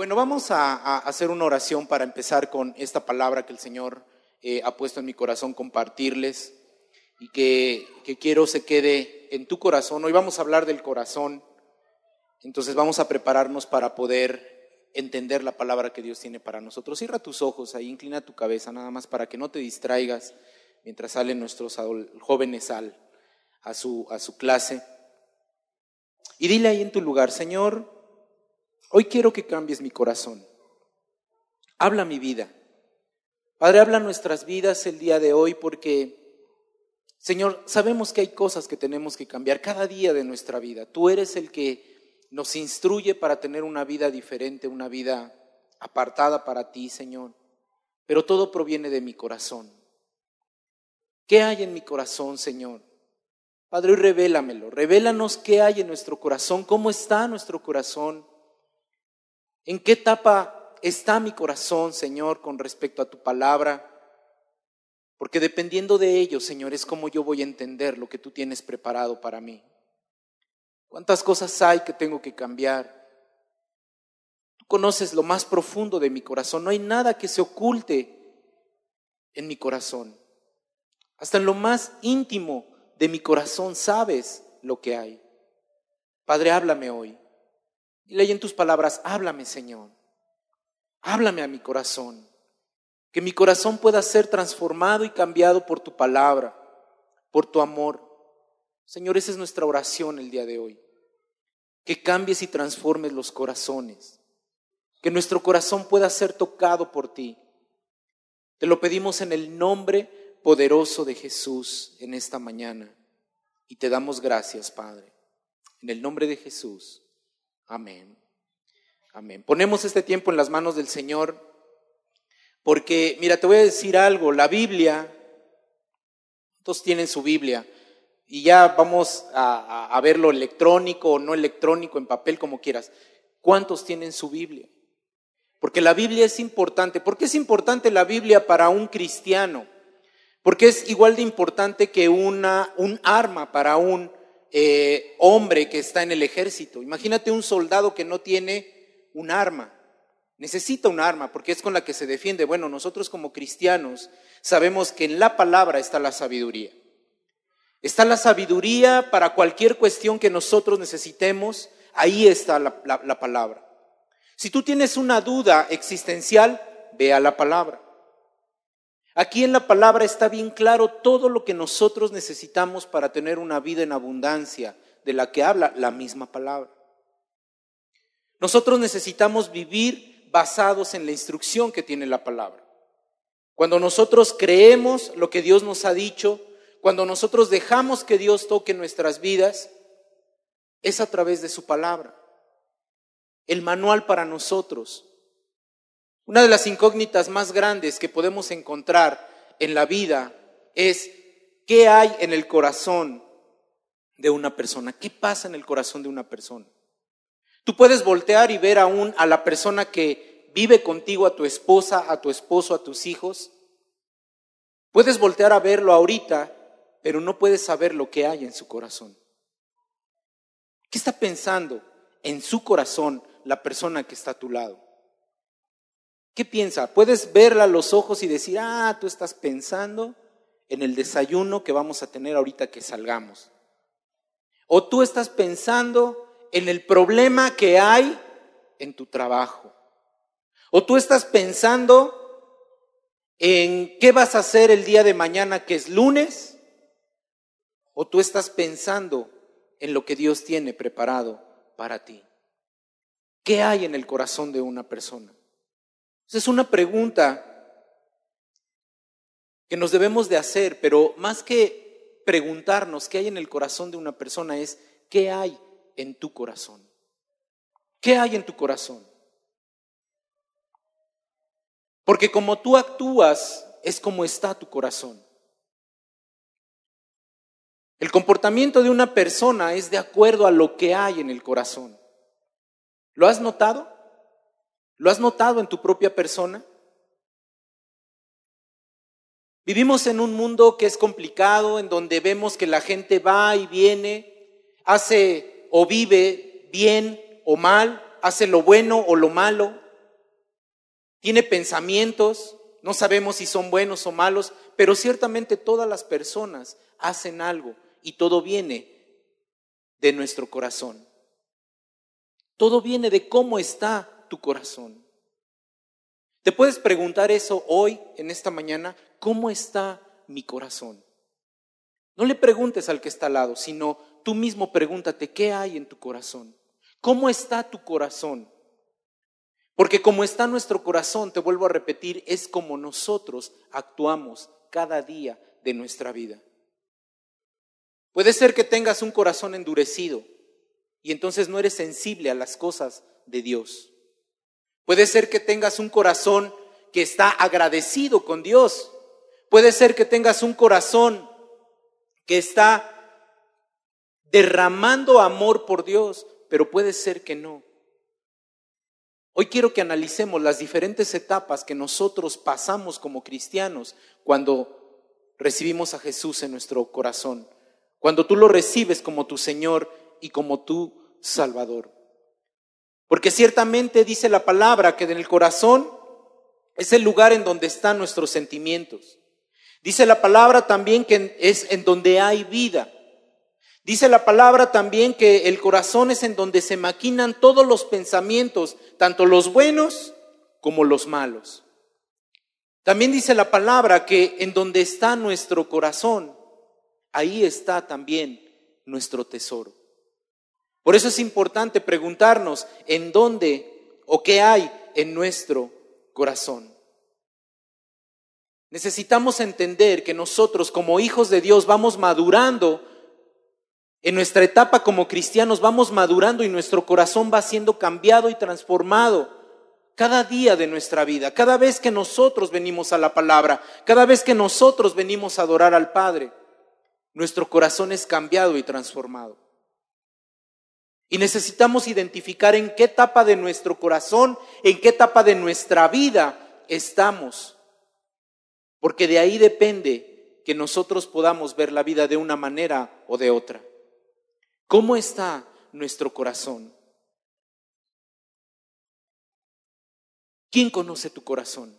Bueno, vamos a, hacer una oración para empezar con esta palabra que el Señor eh, ha puesto en mi corazón compartirles y que, que quiero se quede en tu corazón. Hoy vamos a hablar del corazón, entonces vamos a prepararnos para poder entender la palabra que Dios tiene para nosotros. Cierra tus ojos ahí, inclina tu cabeza nada más para que no te distraigas mientras salen nuestros jóvenes al, a, su, a su clase. Y dile ahí en tu lugar, Señor, Hoy quiero que cambies mi corazón. Habla mi vida. Padre, habla nuestras vidas el día de hoy porque, Señor, sabemos que hay cosas que tenemos que cambiar cada día de nuestra vida. Tú eres el que nos instruye para tener una vida diferente, una vida apartada para ti, Señor. Pero todo proviene de mi corazón. ¿Qué hay en mi corazón, Señor? Padre, hoy revélamelo. Revélanos qué hay en nuestro corazón, cómo está nuestro corazón. ¿En qué etapa está mi corazón, Señor, con respecto a tu palabra? Porque dependiendo de ello, Señor, es como yo voy a entender lo que tú tienes preparado para mí. ¿Cuántas cosas hay que tengo que cambiar? Tú conoces lo más profundo de mi corazón. No hay nada que se oculte en mi corazón. Hasta en lo más íntimo de mi corazón sabes lo que hay. Padre, háblame hoy. Y leí en tus palabras, háblame Señor, háblame a mi corazón, que mi corazón pueda ser transformado y cambiado por tu palabra, por tu amor. Señor, esa es nuestra oración el día de hoy, que cambies y transformes los corazones, que nuestro corazón pueda ser tocado por ti. Te lo pedimos en el nombre poderoso de Jesús en esta mañana y te damos gracias, Padre, en el nombre de Jesús. Amén. Amén. Ponemos este tiempo en las manos del Señor porque, mira, te voy a decir algo, la Biblia, todos tienen su Biblia y ya vamos a, a, verlo electrónico o no electrónico, en papel, como quieras. ¿Cuántos tienen su Biblia? Porque la Biblia es importante. ¿Por qué es importante la Biblia para un cristiano? Porque es igual de importante que una, un arma para un eh, hombre que está en el ejército. Imagínate un soldado que no tiene un arma. Necesita un arma porque es con la que se defiende. Bueno, nosotros como cristianos sabemos que en la palabra está la sabiduría. Está la sabiduría para cualquier cuestión que nosotros necesitemos. Ahí está la, la palabra. Si tú tienes una duda existencial, ve a la palabra. Aquí en la palabra está bien claro todo lo que nosotros necesitamos para tener una vida en abundancia, de la que habla la misma palabra. Nosotros necesitamos vivir basados en la instrucción que tiene la palabra. Cuando nosotros creemos lo que Dios nos ha dicho, cuando nosotros dejamos que Dios toque nuestras vidas, es a través de su palabra. El manual para nosotros, una de las incógnitas más grandes que podemos encontrar en la vida es qué hay en el corazón de una persona, qué pasa en el corazón de una persona. Tú puedes voltear y ver aún a la persona que vive contigo, a tu esposa, a tu esposo, a tus hijos. Puedes voltear a verlo ahorita, pero no puedes saber lo que hay en su corazón. ¿Qué está pensando en su corazón la persona que está a tu lado? ¿Qué piensa? Puedes verla a los ojos y decir, ah, tú estás pensando en el desayuno que vamos a tener ahorita que salgamos. O tú estás pensando en el problema que hay en tu trabajo. O tú estás pensando en qué vas a hacer el día de mañana que es lunes. O tú estás pensando en lo que Dios tiene preparado para ti. ¿Qué hay en el corazón de una persona? Esa es una pregunta que nos debemos de hacer, pero más que preguntarnos qué hay en el corazón de una persona es qué hay en tu corazón. ¿Qué hay en tu corazón? Porque como tú actúas es como está tu corazón. El comportamiento de una persona es de acuerdo a lo que hay en el corazón. ¿Lo has notado? ¿Lo has notado en tu propia persona? Vivimos en un mundo que es complicado, en donde vemos que la gente va y viene, hace o vive bien o mal, hace lo bueno o lo malo, tiene pensamientos, no sabemos si son buenos o malos, pero ciertamente todas las personas hacen algo y todo viene de nuestro corazón. Todo viene de cómo está tu corazón. Te puedes preguntar eso hoy, en esta mañana, ¿cómo está mi corazón? No le preguntes al que está al lado, sino tú mismo pregúntate, ¿qué hay en tu corazón? ¿Cómo está tu corazón? Porque como está nuestro corazón, te vuelvo a repetir, es como nosotros actuamos cada día de nuestra vida. Puede ser que tengas un corazón endurecido y entonces no eres sensible a las cosas de Dios. Puede ser que tengas un corazón que está agradecido con Dios. Puede ser que tengas un corazón que está derramando amor por Dios, pero puede ser que no. Hoy quiero que analicemos las diferentes etapas que nosotros pasamos como cristianos cuando recibimos a Jesús en nuestro corazón, cuando tú lo recibes como tu Señor y como tu Salvador. Porque ciertamente dice la palabra que en el corazón es el lugar en donde están nuestros sentimientos. Dice la palabra también que es en donde hay vida. Dice la palabra también que el corazón es en donde se maquinan todos los pensamientos, tanto los buenos como los malos. También dice la palabra que en donde está nuestro corazón, ahí está también nuestro tesoro. Por eso es importante preguntarnos en dónde o qué hay en nuestro corazón. Necesitamos entender que nosotros como hijos de Dios vamos madurando en nuestra etapa como cristianos vamos madurando y nuestro corazón va siendo cambiado y transformado cada día de nuestra vida, cada vez que nosotros venimos a la palabra, cada vez que nosotros venimos a adorar al Padre, nuestro corazón es cambiado y transformado. Y necesitamos identificar en qué etapa de nuestro corazón, en qué etapa de nuestra vida estamos, porque de ahí depende que nosotros podamos ver la vida de una manera o de otra. ¿Cómo está nuestro corazón? ¿Quién conoce tu corazón?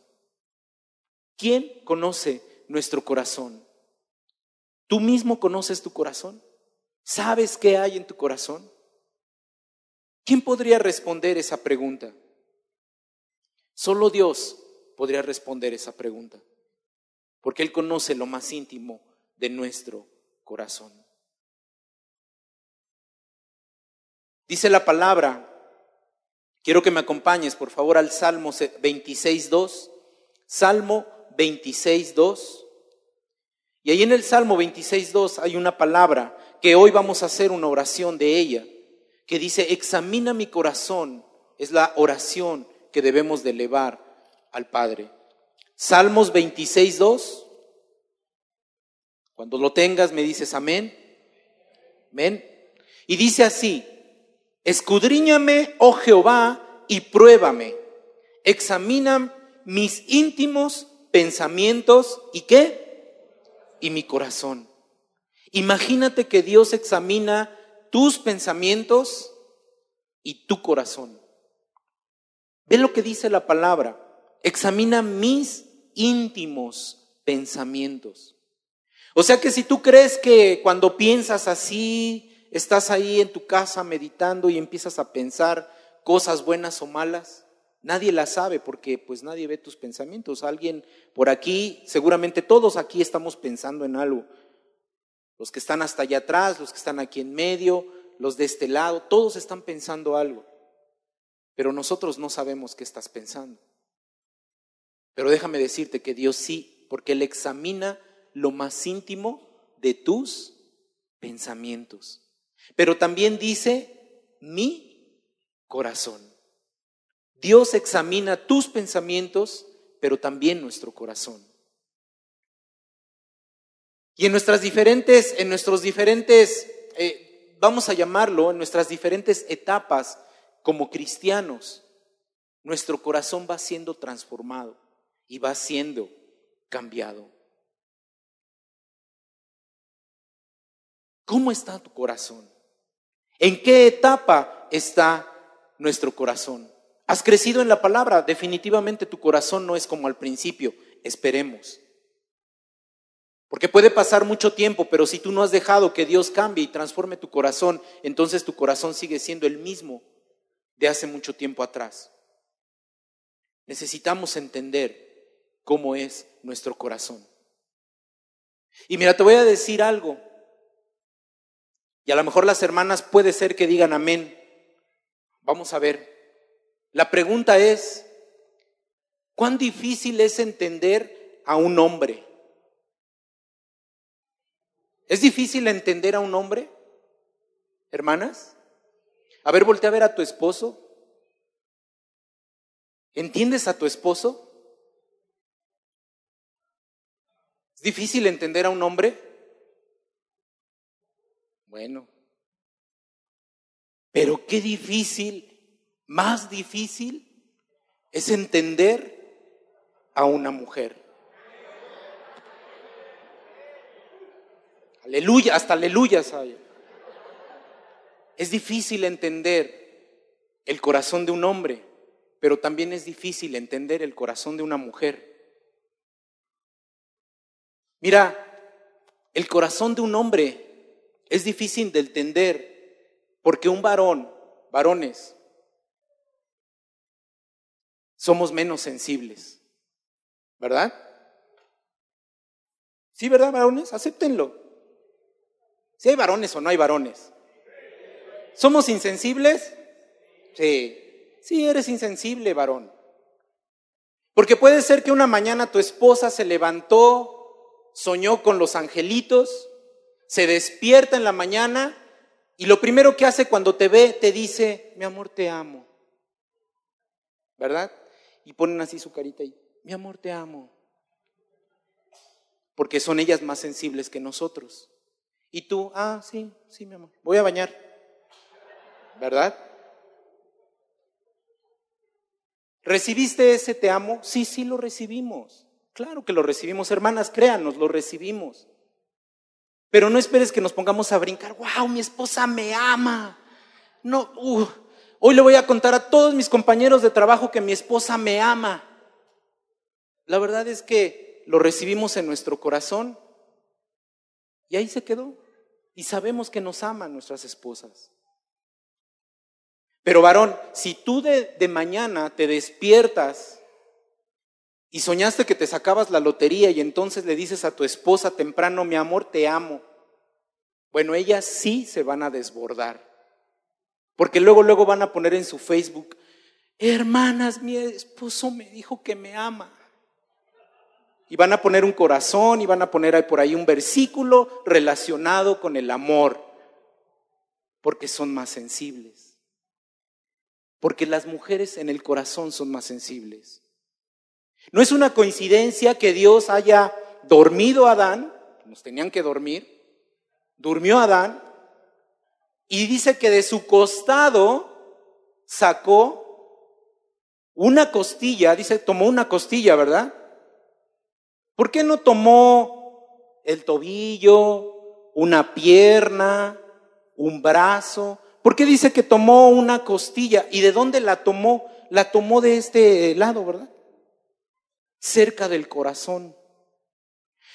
¿Quién conoce nuestro corazón? ¿Tú mismo conoces tu corazón? ¿Sabes qué hay en tu corazón? ¿Quién podría responder esa pregunta? Solo Dios podría responder esa pregunta, porque Él conoce lo más íntimo de nuestro corazón. Dice la palabra, quiero que me acompañes por favor al Salmo 26.2, Salmo 26.2. Y ahí en el Salmo 26.2 hay una palabra que hoy vamos a hacer una oración de ella, que dice, examina mi corazón, es la oración que debemos de elevar al Padre. Salmos 26.2, cuando lo tengas me dices amén, amén. Y dice así, Escudriñame, oh Jehová, y pruébame. Examina mis íntimos pensamientos y qué? Y mi corazón. Imagínate que Dios examina tus pensamientos y tu corazón. Ve lo que dice la palabra. Examina mis íntimos pensamientos. O sea que si tú crees que cuando piensas así, estás ahí en tu casa meditando y empiezas a pensar cosas buenas o malas, nadie las sabe porque pues nadie ve tus pensamientos. Alguien por aquí, seguramente todos aquí estamos pensando en algo. Los que están hasta allá atrás, los que están aquí en medio, los de este lado, todos están pensando algo. Pero nosotros no sabemos qué estás pensando. Pero déjame decirte que Dios sí, porque Él examina lo más íntimo de tus pensamientos. Pero también dice mi corazón. Dios examina tus pensamientos, pero también nuestro corazón. Y en nuestras diferentes, en nuestros diferentes, eh, vamos a llamarlo, en nuestras diferentes etapas como cristianos, nuestro corazón va siendo transformado y va siendo cambiado. ¿Cómo está tu corazón? ¿En qué etapa está nuestro corazón? Has crecido en la palabra, definitivamente tu corazón no es como al principio, esperemos. Porque puede pasar mucho tiempo, pero si tú no has dejado que Dios cambie y transforme tu corazón, entonces tu corazón sigue siendo el mismo de hace mucho tiempo atrás. Necesitamos entender cómo es nuestro corazón. Y mira, te voy a decir algo. Y a lo mejor las hermanas puede ser que digan amén. Vamos a ver. La pregunta es, ¿cuán difícil es entender a un hombre? ¿Es difícil entender a un hombre? Hermanas, a ver, voltea a ver a tu esposo. ¿Entiendes a tu esposo? ¿Es difícil entender a un hombre? Bueno, pero qué difícil, más difícil es entender a una mujer. Aleluya, hasta aleluya Es difícil entender el corazón de un hombre, pero también es difícil entender el corazón de una mujer. Mira, el corazón de un hombre es difícil de entender porque un varón, varones, somos menos sensibles, ¿verdad? Sí, ¿verdad, varones? Acéptenlo. Si hay varones o no hay varones. ¿Somos insensibles? Sí. Sí, eres insensible, varón. Porque puede ser que una mañana tu esposa se levantó, soñó con los angelitos, se despierta en la mañana y lo primero que hace cuando te ve te dice, mi amor, te amo. ¿Verdad? Y ponen así su carita y, mi amor, te amo. Porque son ellas más sensibles que nosotros. Y tú, ah, sí, sí, mi amor, voy a bañar. ¿Verdad? ¿Recibiste ese te amo? Sí, sí lo recibimos. Claro que lo recibimos, hermanas, créanos, lo recibimos. Pero no esperes que nos pongamos a brincar, wow, mi esposa me ama. No, uh, hoy le voy a contar a todos mis compañeros de trabajo que mi esposa me ama. La verdad es que lo recibimos en nuestro corazón y ahí se quedó. Y sabemos que nos aman nuestras esposas. Pero varón, si tú de, de, mañana te despiertas y soñaste que te sacabas la lotería y entonces le dices a tu esposa temprano, mi amor, te amo, bueno, ellas sí se van a desbordar. Porque luego, luego van a poner en su Facebook, hermanas, mi esposo me dijo que me ama y van a poner un corazón y van a poner por ahí un versículo relacionado con el amor, porque son más sensibles. Porque las mujeres en el corazón son más sensibles. No es una coincidencia que Dios haya dormido a Adán, nos tenían que dormir, durmió Adán, y dice que de su costado sacó una costilla, dice, tomó una costilla, ¿verdad? ¿Por qué no tomó el tobillo, una pierna, un brazo? ¿Por qué dice que tomó una costilla? ¿Y de dónde la tomó? La tomó de este lado, ¿verdad? Cerca del corazón.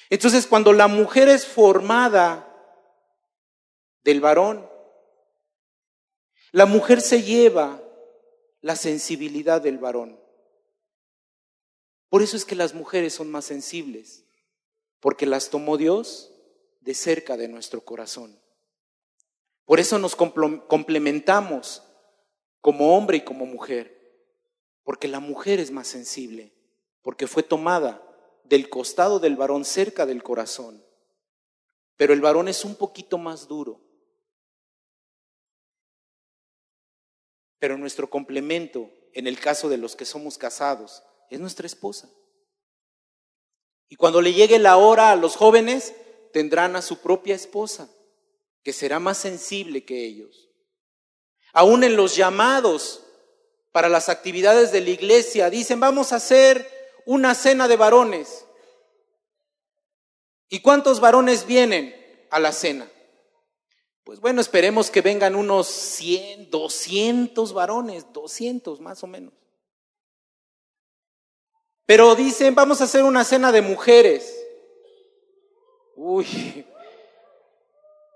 Entonces, cuando la mujer es formada del varón, la mujer se lleva la sensibilidad del varón. Por eso es que las mujeres son más sensibles, porque las tomó Dios de cerca de nuestro corazón. Por eso nos complementamos como hombre y como mujer, porque la mujer es más sensible, porque fue tomada del costado del varón cerca del corazón. Pero el varón es un poquito más duro. Pero nuestro complemento, en el caso de los que somos casados, es nuestra esposa. Y cuando le llegue la hora a los jóvenes, tendrán a su propia esposa, que será más sensible que ellos. Aún en los llamados para las actividades de la iglesia, dicen, vamos a hacer una cena de varones. ¿Y cuántos varones vienen a la cena? Pues bueno, esperemos que vengan unos 100, 200 varones, 200 más o menos. Pero dicen, vamos a hacer una cena de mujeres. Uy,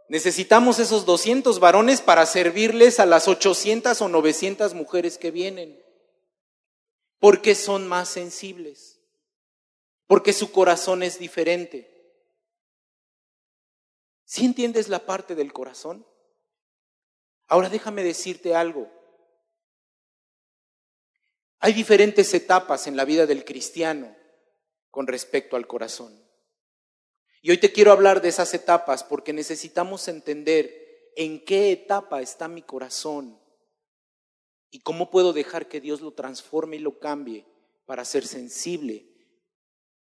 necesitamos esos 200 varones para servirles a las 800 o 900 mujeres que vienen. Porque son más sensibles. Porque su corazón es diferente. ¿Sí entiendes la parte del corazón? Ahora déjame decirte algo. Hay diferentes etapas en la vida del cristiano con respecto al corazón. Y hoy te quiero hablar de esas etapas porque necesitamos entender en qué etapa está mi corazón y cómo puedo dejar que Dios lo transforme y lo cambie para ser sensible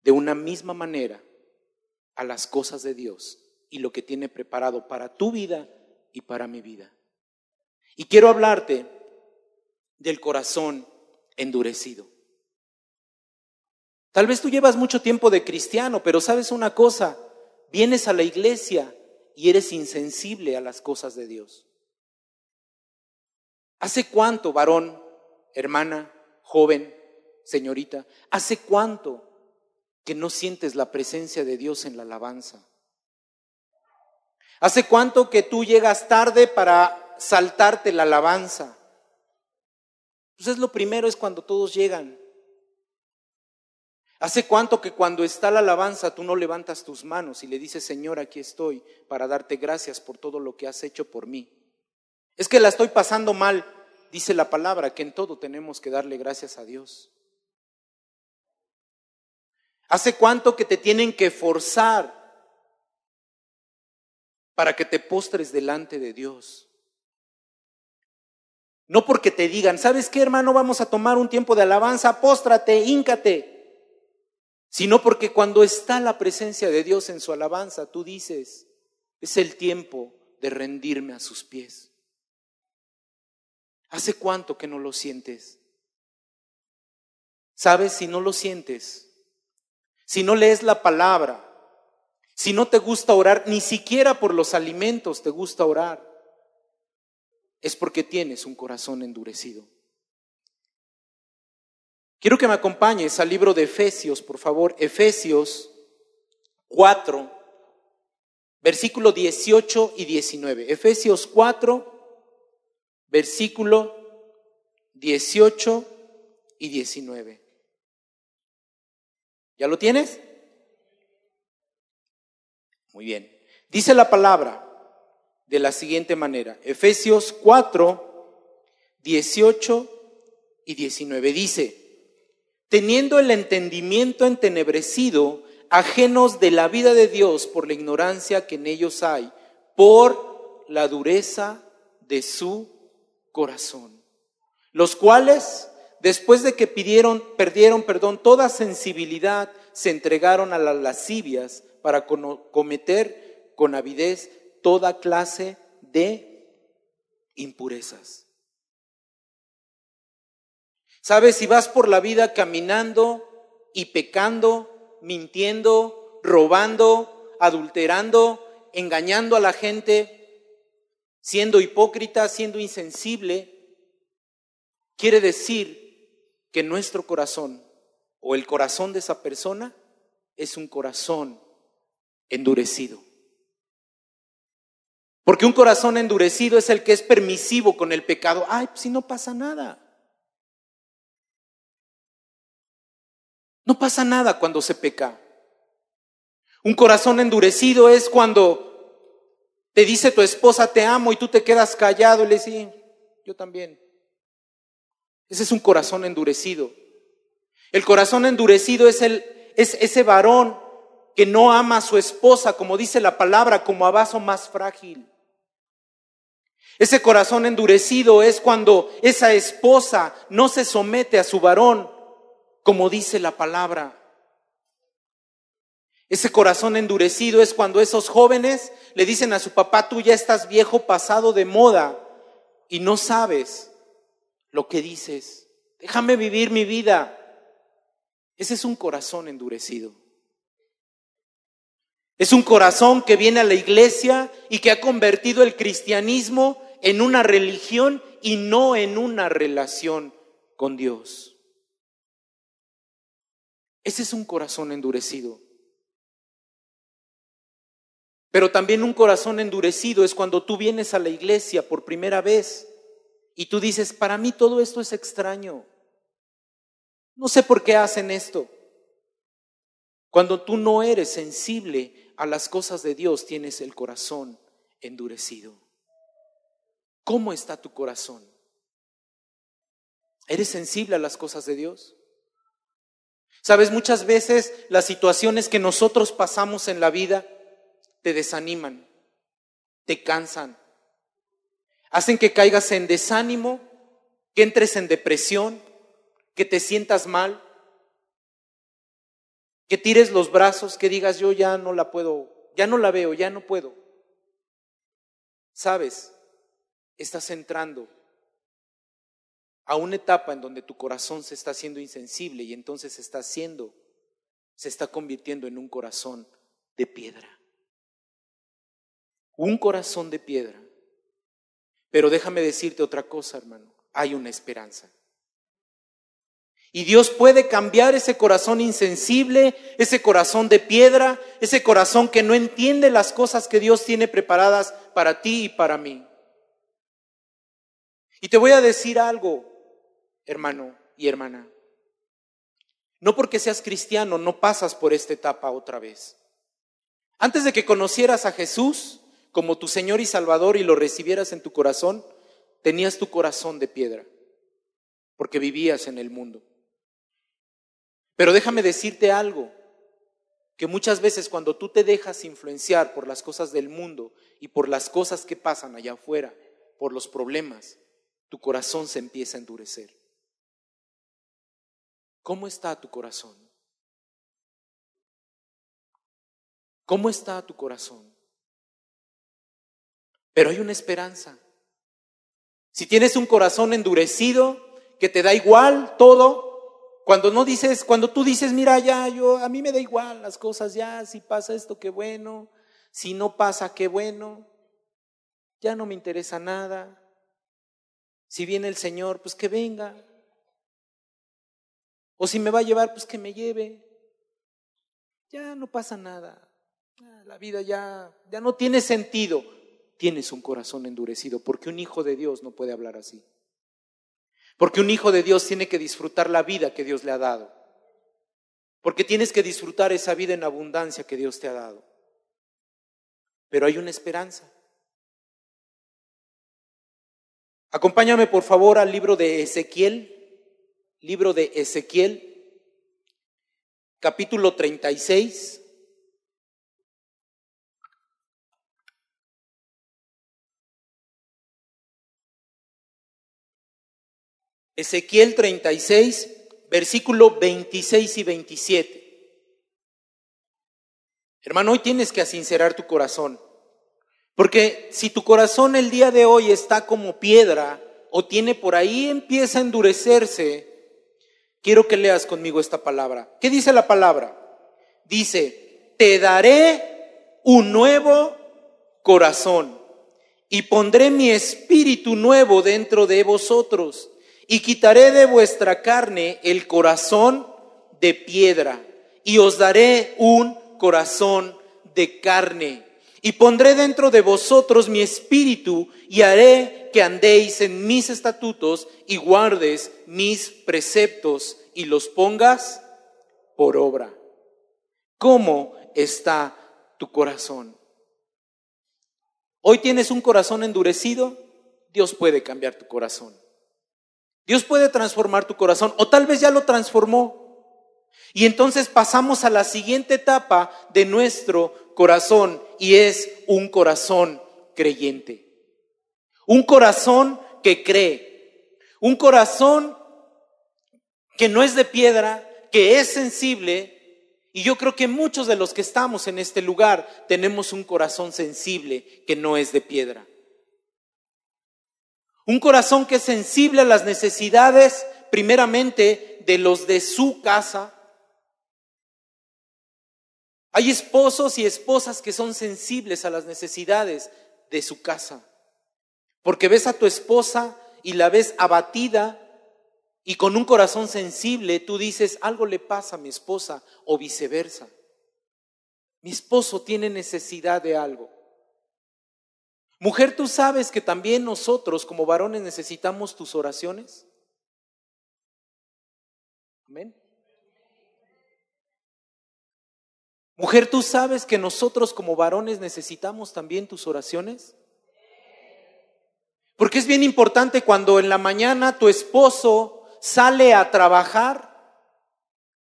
de una misma manera a las cosas de Dios y lo que tiene preparado para tu vida y para mi vida. Y quiero hablarte del corazón endurecido. Tal vez tú llevas mucho tiempo de cristiano, pero sabes una cosa, vienes a la iglesia y eres insensible a las cosas de Dios. ¿Hace cuánto, varón, hermana, joven, señorita, hace cuánto que no sientes la presencia de Dios en la alabanza? ¿Hace cuánto que tú llegas tarde para saltarte la alabanza. Entonces lo primero es cuando todos llegan. ¿Hace cuánto que cuando está la alabanza tú no levantas tus manos y le dices, Señor, aquí estoy para darte gracias por todo lo que has hecho por mí? Es que la estoy pasando mal, dice la palabra, que en todo tenemos que darle gracias a Dios. ¿Hace cuánto que te tienen que forzar para que te postres delante de Dios? No porque te digan, ¿sabes qué, hermano? Vamos a tomar un tiempo de alabanza, póstrate, híncate. Sino porque cuando está la presencia de Dios en su alabanza, tú dices, es el tiempo de rendirme a sus pies. ¿Hace cuánto que no lo sientes? ¿Sabes? Si no lo sientes, si no lees la palabra, si no te gusta orar, ni siquiera por los alimentos te gusta orar, es porque tienes un corazón endurecido. Quiero que me acompañes al libro de Efesios, por favor, Efesios 4, versículo 18 y 19. Efesios 4, versículo 18 y 19. ¿Ya lo tienes? Muy bien. Dice la palabra, de la siguiente manera. Efesios 4, 18 y 19 dice, teniendo el entendimiento entenebrecido, ajenos de la vida de Dios por la ignorancia que en ellos hay, por la dureza de su corazón, los cuales, después de que pidieron, perdieron, perdón, toda sensibilidad, se entregaron a las lascivias para cometer con avidez toda clase de impurezas. Sabes, si vas por la vida caminando y pecando, mintiendo, robando, adulterando, engañando a la gente, siendo hipócrita, siendo insensible, quiere decir que nuestro corazón o el corazón de esa persona es un corazón endurecido. Porque un corazón endurecido es el que es permisivo con el pecado. Ay, pues si no pasa nada. No pasa nada cuando se peca. Un corazón endurecido es cuando te dice tu esposa te amo y tú te quedas callado y le dices, yo también. Ese es un corazón endurecido. El corazón endurecido es, el, es ese varón que no ama a su esposa, como dice la palabra, como a vaso más frágil. Ese corazón endurecido es cuando esa esposa no se somete a su varón, como dice la palabra. Ese corazón endurecido es cuando esos jóvenes le dicen a su papá, tú ya estás viejo pasado de moda y no sabes lo que dices. Déjame vivir mi vida. Ese es un corazón endurecido. Es un corazón que viene a la iglesia y que ha convertido el cristianismo en una religión y no en una relación con Dios. Ese es un corazón endurecido. Pero también un corazón endurecido es cuando tú vienes a la iglesia por primera vez y tú dices, para mí todo esto es extraño. No sé por qué hacen esto. Cuando tú no eres sensible a las cosas de Dios, tienes el corazón endurecido. ¿Cómo está tu corazón? ¿Eres sensible a las cosas de Dios? Sabes, muchas veces las situaciones que nosotros pasamos en la vida te desaniman, te cansan, hacen que caigas en desánimo, que entres en depresión, que te sientas mal, que tires los brazos, que digas yo ya no la puedo, ya no la veo, ya no puedo. Sabes, estás entrando a una etapa en donde tu corazón se está haciendo insensible y entonces se está haciendo, se está convirtiendo en un corazón de piedra. Un corazón de piedra. Pero déjame decirte otra cosa, hermano. Hay una esperanza. Y Dios puede cambiar ese corazón insensible, ese corazón de piedra, ese corazón que no entiende las cosas que Dios tiene preparadas para ti y para mí. Y te voy a decir algo, hermano y hermana. No porque seas cristiano no pasas por esta etapa otra vez. Antes de que conocieras a Jesús como tu Señor y Salvador y lo recibieras en tu corazón, tenías tu corazón de piedra, porque vivías en el mundo. Pero déjame decirte algo, que muchas veces cuando tú te dejas influenciar por las cosas del mundo y por las cosas que pasan allá afuera, por los problemas, tu corazón se empieza a endurecer. ¿Cómo está tu corazón? ¿Cómo está tu corazón? Pero hay una esperanza. Si tienes un corazón endurecido, que te da igual todo, cuando no dices, cuando tú dices, mira, ya, yo, a mí me da igual las cosas, ya, si pasa esto, qué bueno, si no pasa, qué bueno, ya no me interesa nada. Si viene el Señor, pues que venga. O si me va a llevar, pues que me lleve. Ya no pasa nada. La vida ya, ya no tiene sentido. Tienes un corazón endurecido, porque un hijo de Dios no puede hablar así. Porque un hijo de Dios tiene que disfrutar la vida que Dios le ha dado. Porque tienes que disfrutar esa vida en abundancia que Dios te ha dado. Pero hay una esperanza. Acompáñame por favor al libro de Ezequiel, libro de Ezequiel, capítulo 36. Ezequiel 36, versículo 26 y 27. Hermano, hoy tienes que asincerar tu corazón. Porque si tu corazón el día de hoy está como piedra o tiene por ahí, empieza a endurecerse, quiero que leas conmigo esta palabra. ¿Qué dice la palabra? Dice, te daré un nuevo corazón y pondré mi espíritu nuevo dentro de vosotros y quitaré de vuestra carne el corazón de piedra y os daré un corazón de carne. Y pondré dentro de vosotros mi espíritu y haré que andéis en mis estatutos y guardes mis preceptos y los pongas por obra. ¿Cómo está tu corazón? Hoy tienes un corazón endurecido, Dios puede cambiar tu corazón. Dios puede transformar tu corazón o tal vez ya lo transformó. Y entonces pasamos a la siguiente etapa de nuestro corazón y es un corazón creyente. Un corazón que cree. Un corazón que no es de piedra, que es sensible. Y yo creo que muchos de los que estamos en este lugar tenemos un corazón sensible que no es de piedra. Un corazón que es sensible a las necesidades, primeramente, de los de su casa. Hay esposos y esposas que son sensibles a las necesidades de su casa. Porque ves a tu esposa y la ves abatida y con un corazón sensible tú dices, algo le pasa a mi esposa o viceversa. Mi esposo tiene necesidad de algo. Mujer, tú sabes que también nosotros como varones necesitamos tus oraciones. Amén. Mujer, tú sabes que nosotros como varones necesitamos también tus oraciones. Porque es bien importante cuando en la mañana tu esposo sale a trabajar,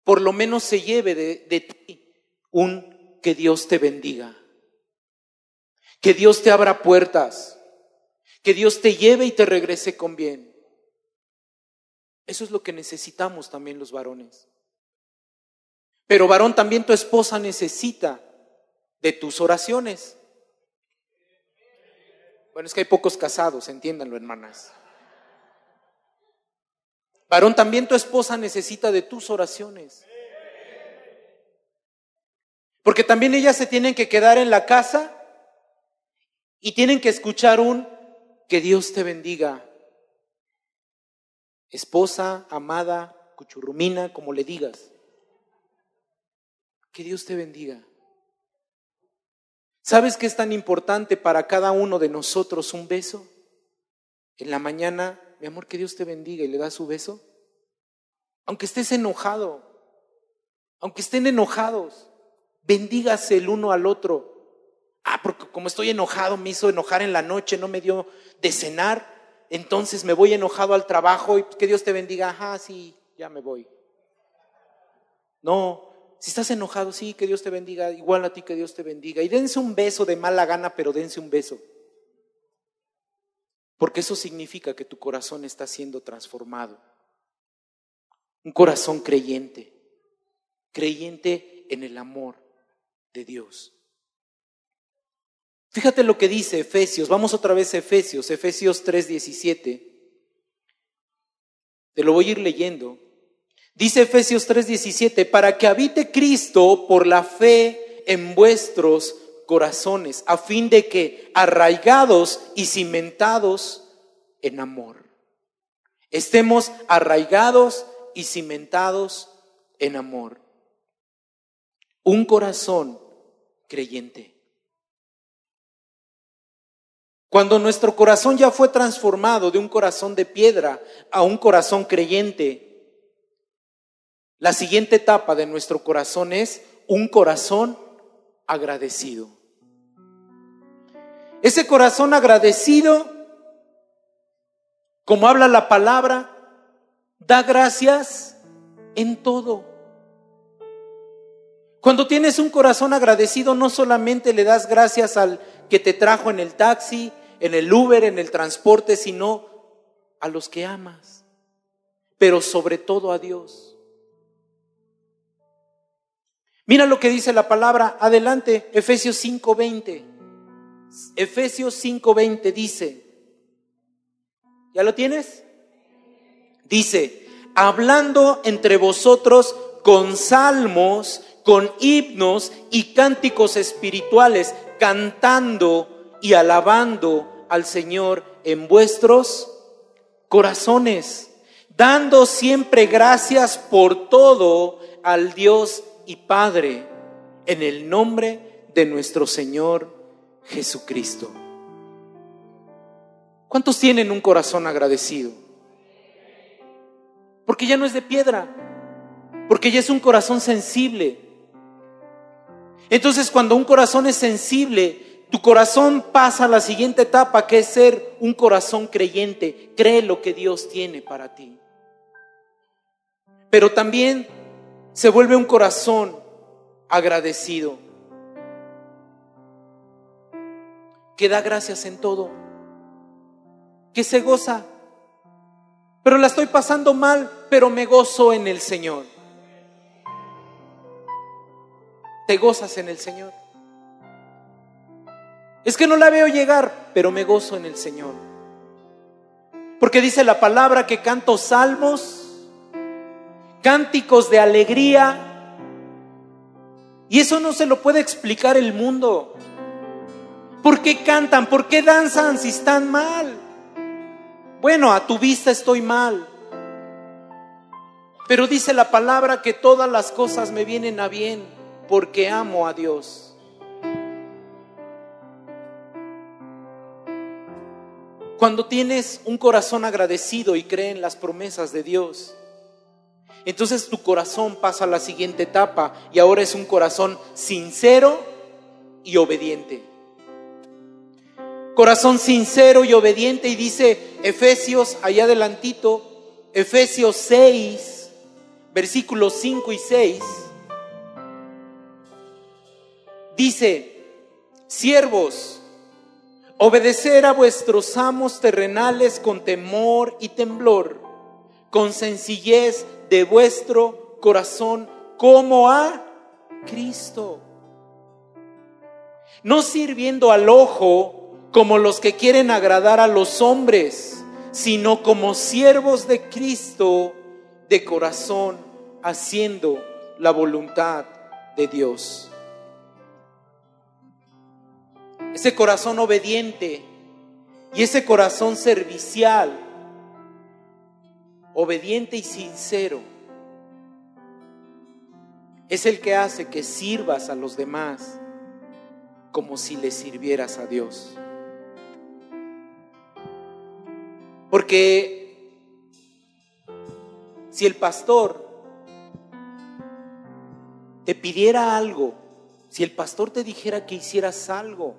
por lo menos se lleve de, ti un que Dios te bendiga, que Dios te abra puertas, que Dios te lleve y te regrese con bien. Eso es lo que necesitamos también los varones. Pero varón, también tu esposa necesita de tus oraciones. Bueno, es que hay pocos casados, entiéndanlo, hermanas. Varón, también tu esposa necesita de tus oraciones. Porque también ellas se tienen que quedar en la casa y tienen que escuchar un que Dios te bendiga. Esposa, amada, cuchurrumina, como le digas. Que Dios te bendiga. ¿Sabes qué es tan importante para cada uno de nosotros un beso? En la mañana mi amor, que Dios te bendiga y le da su beso. Aunque estés enojado, aunque estén enojados, bendígase el uno al otro. Ah, porque como estoy enojado, me hizo enojar en la noche, no me dio de cenar, entonces me voy enojado al trabajo y que Dios te bendiga. Ajá, sí, ya me voy. No, si estás enojado, sí, que Dios te bendiga, igual a ti que Dios te bendiga. Y dense un beso de mala gana, pero dense un beso. Porque eso significa que tu corazón está siendo transformado. Un corazón creyente, creyente en el amor de Dios. Fíjate lo que dice Efesios, vamos otra vez a Efesios, Efesios 3:17. Te lo voy a ir leyendo. Dice Efesios 3:17, para que habite Cristo por la fe en vuestros corazones, a fin de que, arraigados y cimentados en amor, estemos arraigados y cimentados en amor. Un corazón creyente. Cuando nuestro corazón ya fue transformado de un corazón de piedra a un corazón creyente, la siguiente etapa de nuestro corazón es un corazón agradecido. Ese corazón agradecido, como habla la palabra, da gracias en todo. Cuando tienes un corazón agradecido, no solamente le das gracias al que te trajo en el taxi, en el Uber, en el transporte, sino a los que amas, pero sobre todo a Dios. Mira lo que dice la palabra, adelante, Efesios 5:20. Efesios 5:20 dice, ¿ya lo tienes? Dice, hablando entre vosotros con salmos, con himnos y cánticos espirituales, cantando y alabando al Señor en vuestros corazones, dando siempre gracias por todo al Dios y Padre, en el nombre de nuestro Señor Jesucristo. ¿Cuántos tienen un corazón agradecido? Porque ya no es de piedra, porque ya es un corazón sensible. Entonces cuando un corazón es sensible, tu corazón pasa a la siguiente etapa, que es ser un corazón creyente. Cree lo que Dios tiene para ti. Pero también se vuelve un corazón agradecido. que da gracias en todo, que se goza, pero la estoy pasando mal, pero me gozo en el Señor. Te gozas en el Señor. Es que no la veo llegar, pero me gozo en el Señor. Porque dice la palabra que canto salmos, cánticos de alegría, y eso no se lo puede explicar el mundo. ¿Por qué cantan? ¿Por qué danzan si están mal? Bueno, a tu vista estoy mal. Pero dice la palabra que todas las cosas me vienen a bien porque amo a Dios. Cuando tienes un corazón agradecido y cree en las promesas de Dios, entonces tu corazón pasa a la siguiente etapa y ahora es un corazón sincero y obediente. Corazón sincero y obediente y dice Efesios, allá adelantito, Efesios 6, versículos 5 y 6, dice, siervos, Obedecer a vuestros amos terrenales con temor y temblor, con sencillez de vuestro corazón, como a Cristo. No sirviendo al ojo como los que quieren agradar a los hombres, sino como siervos de Cristo de corazón, haciendo la voluntad de Dios ese corazón obediente y ese corazón servicial, obediente y sincero, es el que hace que sirvas a los demás como si le sirvieras a Dios. Porque si el pastor te pidiera algo, si el pastor te dijera que hicieras algo,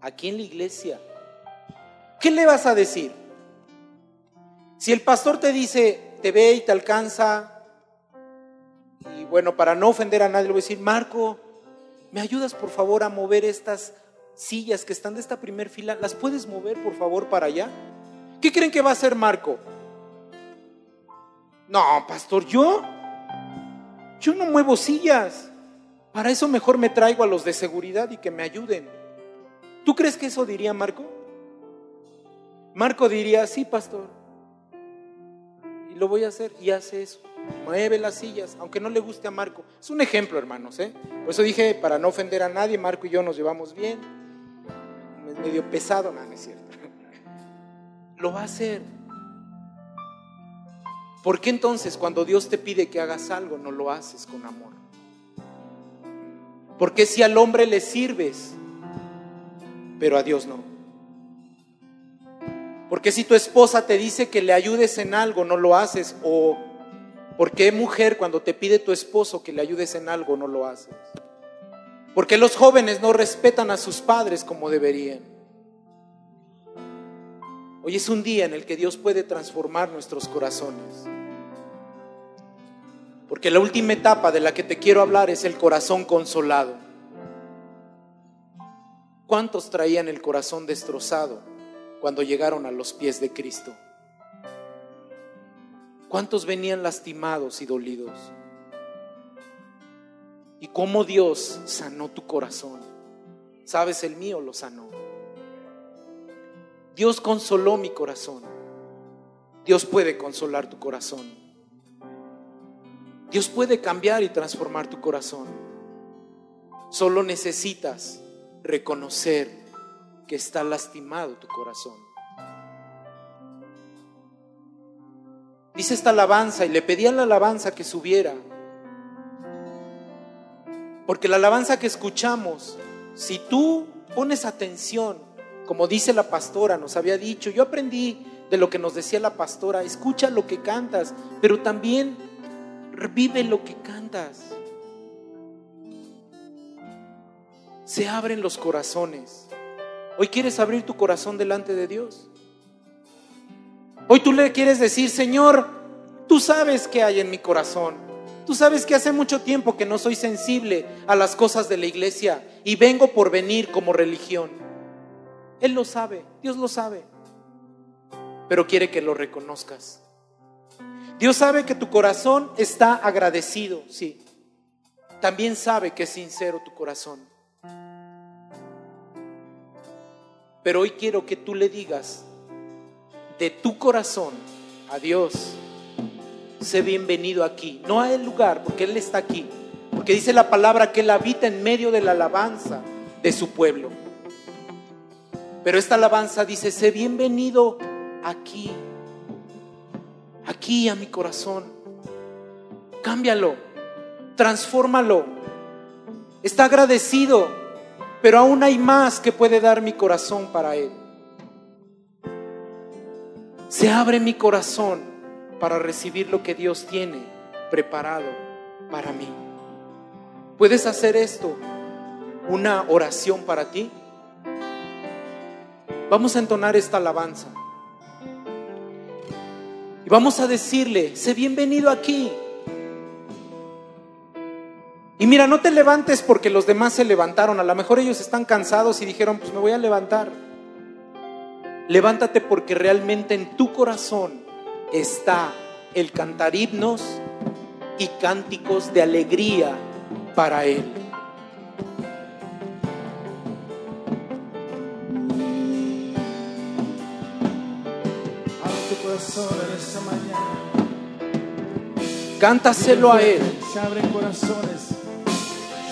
aquí en la iglesia, ¿qué le vas a decir? Si el pastor te dice, te ve y te alcanza, y bueno, para no ofender a nadie, le voy a decir, Marco, ¿me ayudas por favor a mover estas sillas que están de esta primer fila? ¿Las puedes mover por favor para allá? ¿Qué creen que va a hacer Marco? No, pastor, yo, yo no muevo sillas. Para eso mejor me traigo a los de seguridad y que me ayuden. ¿Tú crees que eso diría Marco? Marco diría, sí, pastor. Lo voy a hacer. Y hace eso. Mueve las sillas, aunque no le guste a Marco. Es un ejemplo, hermanos. ¿eh? Por eso dije, para no ofender a nadie, Marco y yo nos llevamos bien. Es medio pesado, no, no es cierto. Lo va a hacer. ¿Por qué entonces cuando Dios te pide que hagas algo no lo haces con amor? Porque si al hombre le sirves pero a Dios no. Porque si tu esposa te dice que le ayudes en algo, no lo haces. O porque mujer cuando te pide tu esposo que le ayudes en algo, no lo haces. Porque los jóvenes no respetan a sus padres como deberían. Hoy es un día en el que Dios puede transformar nuestros corazones. Porque la última etapa de la que te quiero hablar es el corazón consolado. ¿Cuántos traían el corazón destrozado cuando llegaron a los pies de Cristo? ¿Cuántos venían lastimados y dolidos? ¿Y cómo Dios sanó tu corazón? Sabes, el mío lo sanó. Dios consoló mi corazón. Dios puede consolar tu corazón. Dios puede cambiar y transformar tu corazón. Solo necesitas reconocer que está lastimado tu corazón. Dice esta alabanza y le pedían la alabanza que subiera. Porque la alabanza que escuchamos, si tú pones atención, como dice la pastora, nos había dicho, yo aprendí de lo que nos decía la pastora, escucha lo que cantas, pero también vive lo que cantas. se abren los corazones. Hoy quieres abrir tu corazón delante de Dios. Hoy tú le quieres decir, Señor, tú sabes qué hay en mi corazón. Tú sabes que hace mucho tiempo que no soy sensible a las cosas de la iglesia y vengo por venir como religión. Él lo sabe, Dios lo sabe, pero quiere que lo reconozcas. Dios sabe que tu corazón está agradecido, sí. También sabe que es sincero tu corazón. Pero hoy quiero que tú le digas de tu corazón a Dios, sé bienvenido aquí, no a el lugar, porque Él está aquí, porque dice la palabra que Él habita en medio de la alabanza de su pueblo. Pero esta alabanza dice, sé bienvenido aquí, aquí a mi corazón. Cámbialo, transfórmalo. Está agradecido, pero aún hay más que puede dar mi corazón para Él. Se abre mi corazón para recibir lo que Dios tiene preparado para mí. ¿Puedes hacer esto? Una oración para ti. Vamos a entonar esta alabanza. Y vamos a decirle, sé bienvenido aquí. Y mira, no te levantes porque los demás se levantaron. A lo mejor ellos están cansados y dijeron, pues me voy a levantar. Levántate porque realmente en tu corazón está el cantar himnos y cánticos de alegría para Él. Abre tu corazón en esta mañana. Cántaselo a Él. Se abren corazones.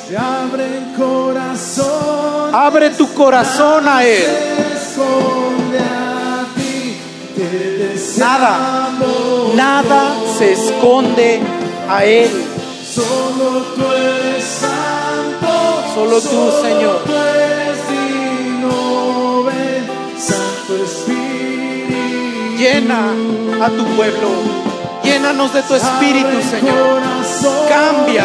Se abren corazones. Abre tu corazón a Él. Se esconde a ti. Te Nada, nada se esconde a Él. Solo tú eres santo. Solo tú, Señor. Tú eres digno. Ven, Santo Espíritu. Llena a tu pueblo. Llénanos de tu espíritu, Abre Señor. Cambia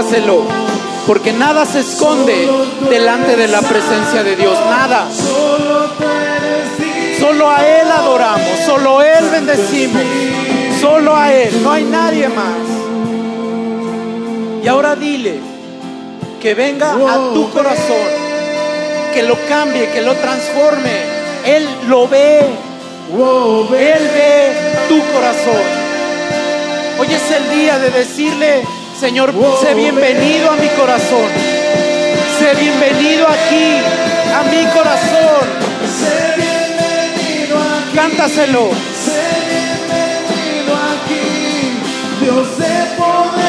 Cántaselo. Porque nada se esconde delante de la presencia de Dios. Nada. Solo a Él adoramos. Solo a Él bendecimos. Solo a Él. No hay nadie más. Y ahora dile que venga a tu corazón. Que lo cambie, que lo transforme. Él lo ve. Él ve tu corazón. Hoy es el día de decirle, Señor, sé bienvenido a mi corazón. Sé bienvenido aquí, a mi corazón. Sé bienvenido aquí. Cántaselo. Sé bienvenido aquí, Dios de poder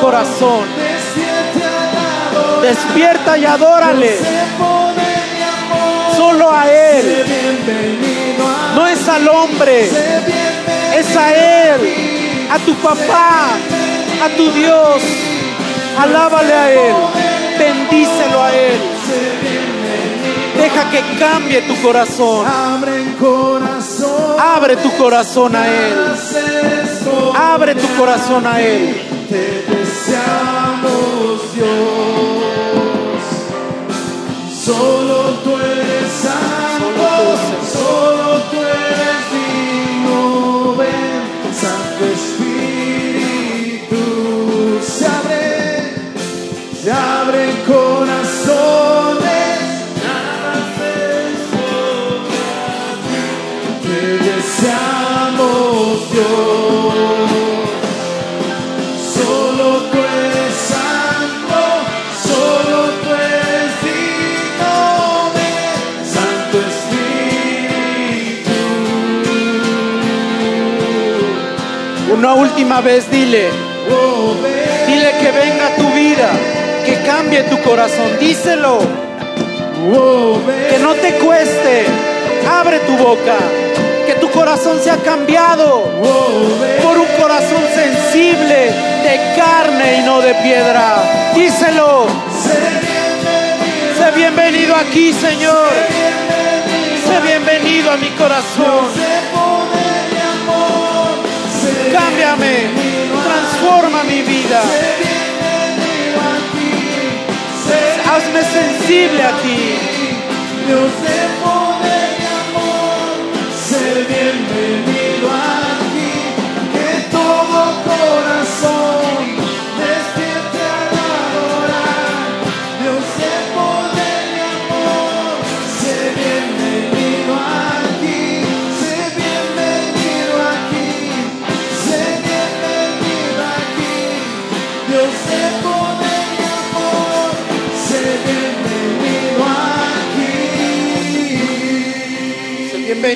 corazón. Despierta y adórale. Solo a Él. No es al hombre, es a Él, a tu papá, a tu Dios. Alábale a Él, bendícelo a Él. Deja que cambie tu corazón. Abre tu corazón a Él. Abre tu corazón a Él. Te deseamos, Dios. Última vez dile, dile que venga tu vida, que cambie tu corazón. Díselo, que no te cueste. Abre tu boca, que tu corazón sea cambiado por un corazón sensible, de carne y no de piedra. Díselo, Sé bienvenido, aquí, Señor. Sé bienvenido a mi corazón. Cámbiame, transforma mi vida. Hazme sensible a ti.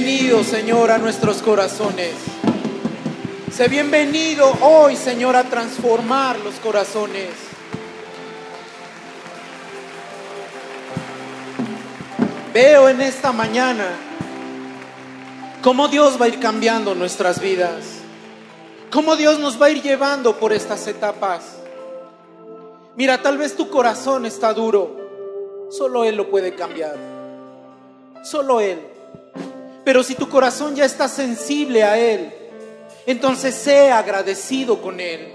Bienvenido, Señor, a nuestros corazones. Sé bienvenido hoy, Señor, a transformar los corazones. Veo en esta mañana cómo Dios va a ir cambiando nuestras vidas, cómo Dios nos va a ir llevando por estas etapas. Mira, tal vez tu corazón está duro, solo Él lo puede cambiar, solo Él. Pero si tu corazón ya está sensible a Él, entonces sé agradecido con Él.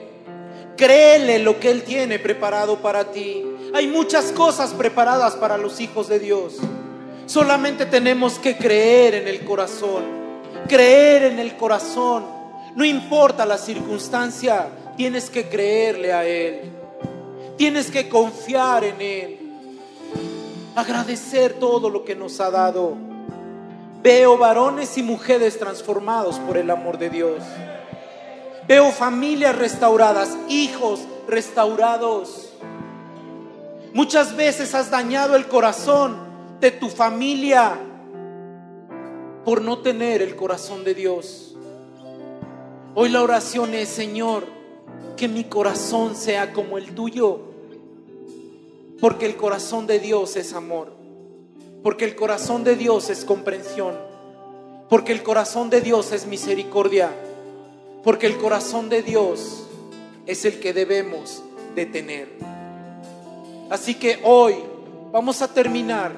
Créele lo que Él tiene preparado para ti. Hay muchas cosas preparadas para los hijos de Dios. Solamente tenemos que creer en el corazón. Creer en el corazón. No importa la circunstancia, tienes que creerle a Él. Tienes que confiar en Él. Agradecer todo lo que nos ha dado. Veo varones y mujeres transformados por el amor de Dios. Veo familias restauradas, hijos restaurados. Muchas veces has dañado el corazón de tu familia por no tener el corazón de Dios. Hoy la oración es, Señor, que mi corazón sea como el tuyo. Porque el corazón de Dios es amor. Porque el corazón de Dios es comprensión. Porque el corazón de Dios es misericordia. Porque el corazón de Dios es el que debemos de tener. Así que hoy vamos a terminar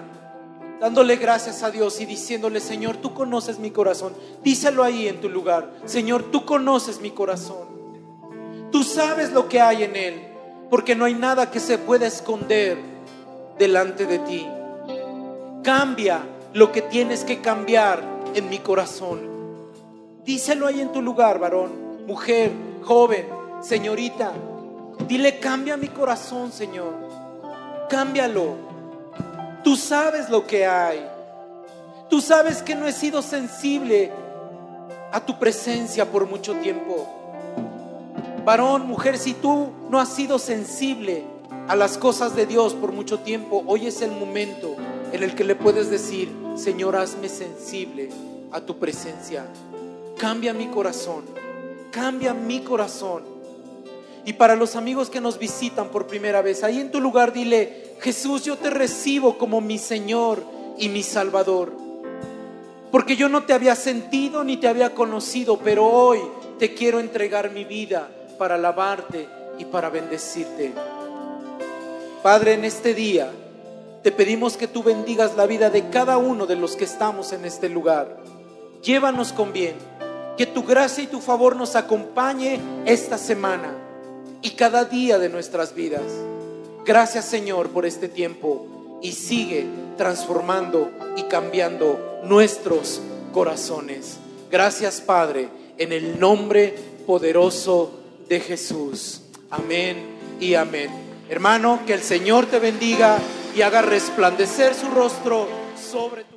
dándole gracias a Dios y diciéndole, Señor, tú conoces mi corazón. Díselo ahí en tu lugar. Señor, tú conoces mi corazón. Tú sabes lo que hay en él, porque no hay nada que se pueda esconder delante de ti. Cambia lo que tienes que cambiar en mi corazón. Díselo ahí en tu lugar, varón, mujer, joven, señorita. Dile, cambia mi corazón, Señor. Cámbialo. Tú sabes lo que hay. Tú sabes que no he sido sensible a tu presencia por mucho tiempo. Varón, mujer, si tú no has sido sensible a las cosas de Dios por mucho tiempo, hoy es el momento en el que le puedes decir, Señor, hazme sensible a tu presencia. Cambia mi corazón, cambia mi corazón. Y para los amigos que nos visitan por primera vez, ahí en tu lugar dile, Jesús, yo te recibo como mi Señor y mi Salvador. Porque yo no te había sentido ni te había conocido, pero hoy te quiero entregar mi vida para alabarte y para bendecirte. Padre, en este día te pedimos que tú bendigas la vida de cada uno de los que estamos en este lugar. Llévanos con bien, que tu gracia y tu favor nos acompañe esta semana y cada día de nuestras vidas. Gracias Señor por este tiempo y sigue transformando y cambiando nuestros corazones. Gracias Padre, en el nombre poderoso de Jesús. Amén y amén. Hermano, que el Señor te bendiga y haga resplandecer su rostro sobre tu